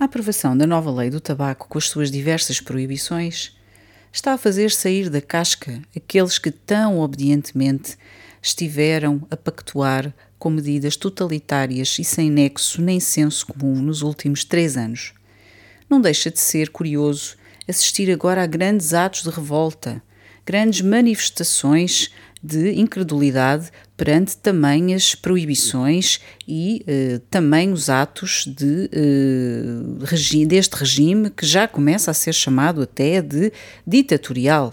A aprovação da nova lei do tabaco, com as suas diversas proibições, está a fazer sair da casca aqueles que tão obedientemente estiveram a pactuar com medidas totalitárias e sem nexo nem senso comum nos últimos três anos. Não deixa de ser curioso assistir agora a grandes atos de revolta, grandes manifestações de incredulidade perante tamanhas proibições e eh, também os atos de, eh, regi deste regime que já começa a ser chamado até de ditatorial.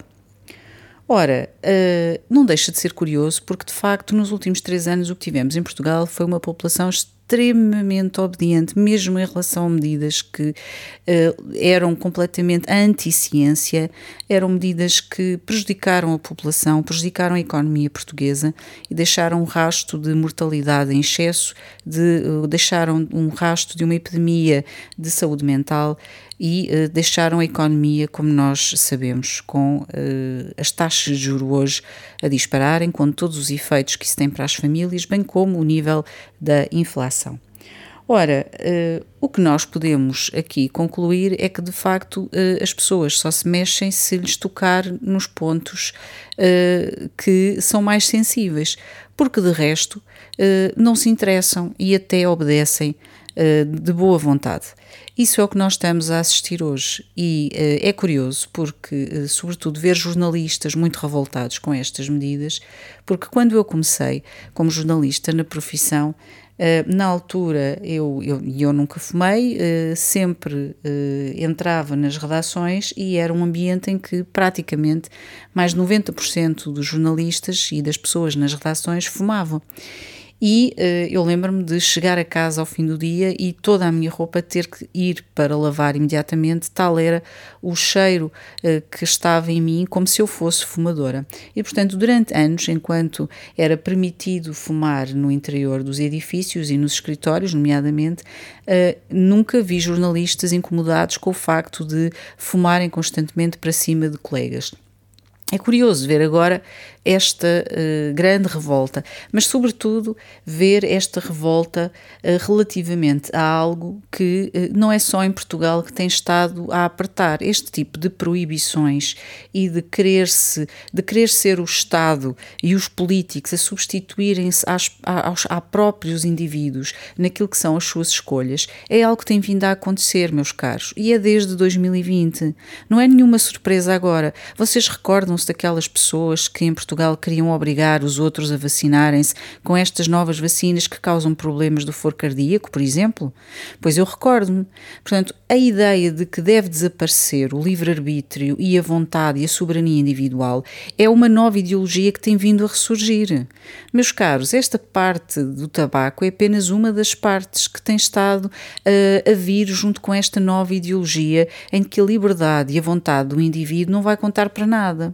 Ora, uh, não deixa de ser curioso porque, de facto, nos últimos três anos o que tivemos em Portugal foi uma população extremamente obediente, mesmo em relação a medidas que uh, eram completamente anti-ciência, eram medidas que prejudicaram a população, prejudicaram a economia portuguesa e deixaram um rasto de mortalidade em excesso, de, uh, deixaram um rasto de uma epidemia de saúde mental e uh, deixaram a economia, como nós sabemos, com uh, as taxas de juros hoje a dispararem, com todos os efeitos que isso tem para as famílias, bem como o nível da inflação. Ora, uh, o que nós podemos aqui concluir é que de facto uh, as pessoas só se mexem se lhes tocar nos pontos uh, que são mais sensíveis, porque de resto não se interessam e até obedecem de boa vontade. Isso é o que nós estamos a assistir hoje e é curioso porque, sobretudo, ver jornalistas muito revoltados com estas medidas, porque quando eu comecei como jornalista na profissão, na altura eu, eu, eu nunca fumei, uh, sempre uh, entrava nas redações e era um ambiente em que praticamente mais de 90% dos jornalistas e das pessoas nas redações fumavam. E uh, eu lembro-me de chegar a casa ao fim do dia e toda a minha roupa ter que ir para lavar imediatamente, tal era o cheiro uh, que estava em mim, como se eu fosse fumadora. E portanto, durante anos, enquanto era permitido fumar no interior dos edifícios e nos escritórios, nomeadamente, uh, nunca vi jornalistas incomodados com o facto de fumarem constantemente para cima de colegas. É curioso ver agora esta uh, grande revolta, mas, sobretudo, ver esta revolta uh, relativamente a algo que uh, não é só em Portugal que tem estado a apertar. Este tipo de proibições e de querer-se, de querer ser o Estado e os políticos a substituírem-se aos, a próprios indivíduos naquilo que são as suas escolhas, é algo que tem vindo a acontecer, meus caros, e é desde 2020. Não é nenhuma surpresa agora. Vocês recordam-se daquelas pessoas que em Portugal Portugal queriam obrigar os outros a vacinarem-se com estas novas vacinas que causam problemas do foro cardíaco, por exemplo? Pois eu recordo-me. Portanto, a ideia de que deve desaparecer o livre-arbítrio e a vontade e a soberania individual é uma nova ideologia que tem vindo a ressurgir. Meus caros, esta parte do tabaco é apenas uma das partes que tem estado uh, a vir junto com esta nova ideologia em que a liberdade e a vontade do indivíduo não vai contar para nada.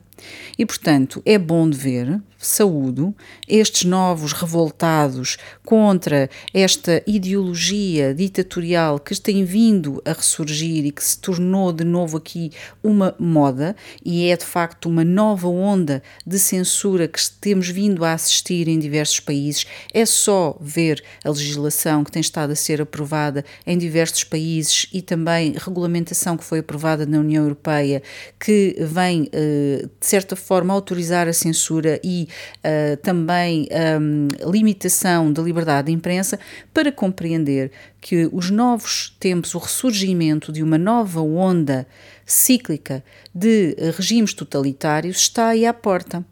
E, portanto, é bom de ver saúdo estes novos revoltados contra esta ideologia ditatorial que tem vindo a ressurgir e que se tornou de novo aqui uma moda e é de facto uma nova onda de censura que temos vindo a assistir em diversos países. É só ver a legislação que tem estado a ser aprovada em diversos países e também regulamentação que foi aprovada na União Europeia que vem eh, de certa forma autorizar a censura e uh, também um, limitação da liberdade de imprensa, para compreender que os novos tempos, o ressurgimento de uma nova onda cíclica de regimes totalitários está aí à porta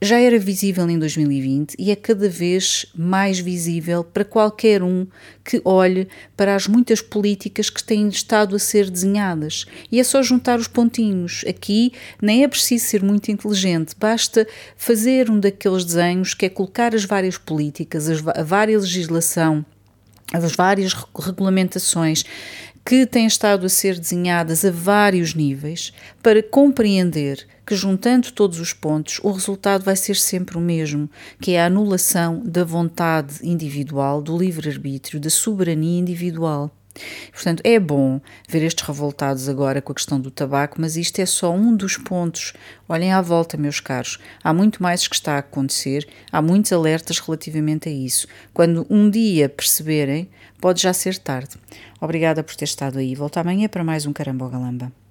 já era visível em 2020 e é cada vez mais visível para qualquer um que olhe para as muitas políticas que têm estado a ser desenhadas. E é só juntar os pontinhos. Aqui nem é preciso ser muito inteligente, basta fazer um daqueles desenhos que é colocar as várias políticas, a vária legislação, as várias regulamentações que têm estado a ser desenhadas a vários níveis para compreender que, juntando todos os pontos, o resultado vai ser sempre o mesmo, que é a anulação da vontade individual, do livre-arbítrio, da soberania individual. Portanto, é bom ver estes revoltados agora com a questão do tabaco, mas isto é só um dos pontos. Olhem à volta, meus caros. Há muito mais que está a acontecer, há muitos alertas relativamente a isso. Quando um dia perceberem, pode já ser tarde. Obrigada por ter estado aí. Volto amanhã para mais um Carambogalamba.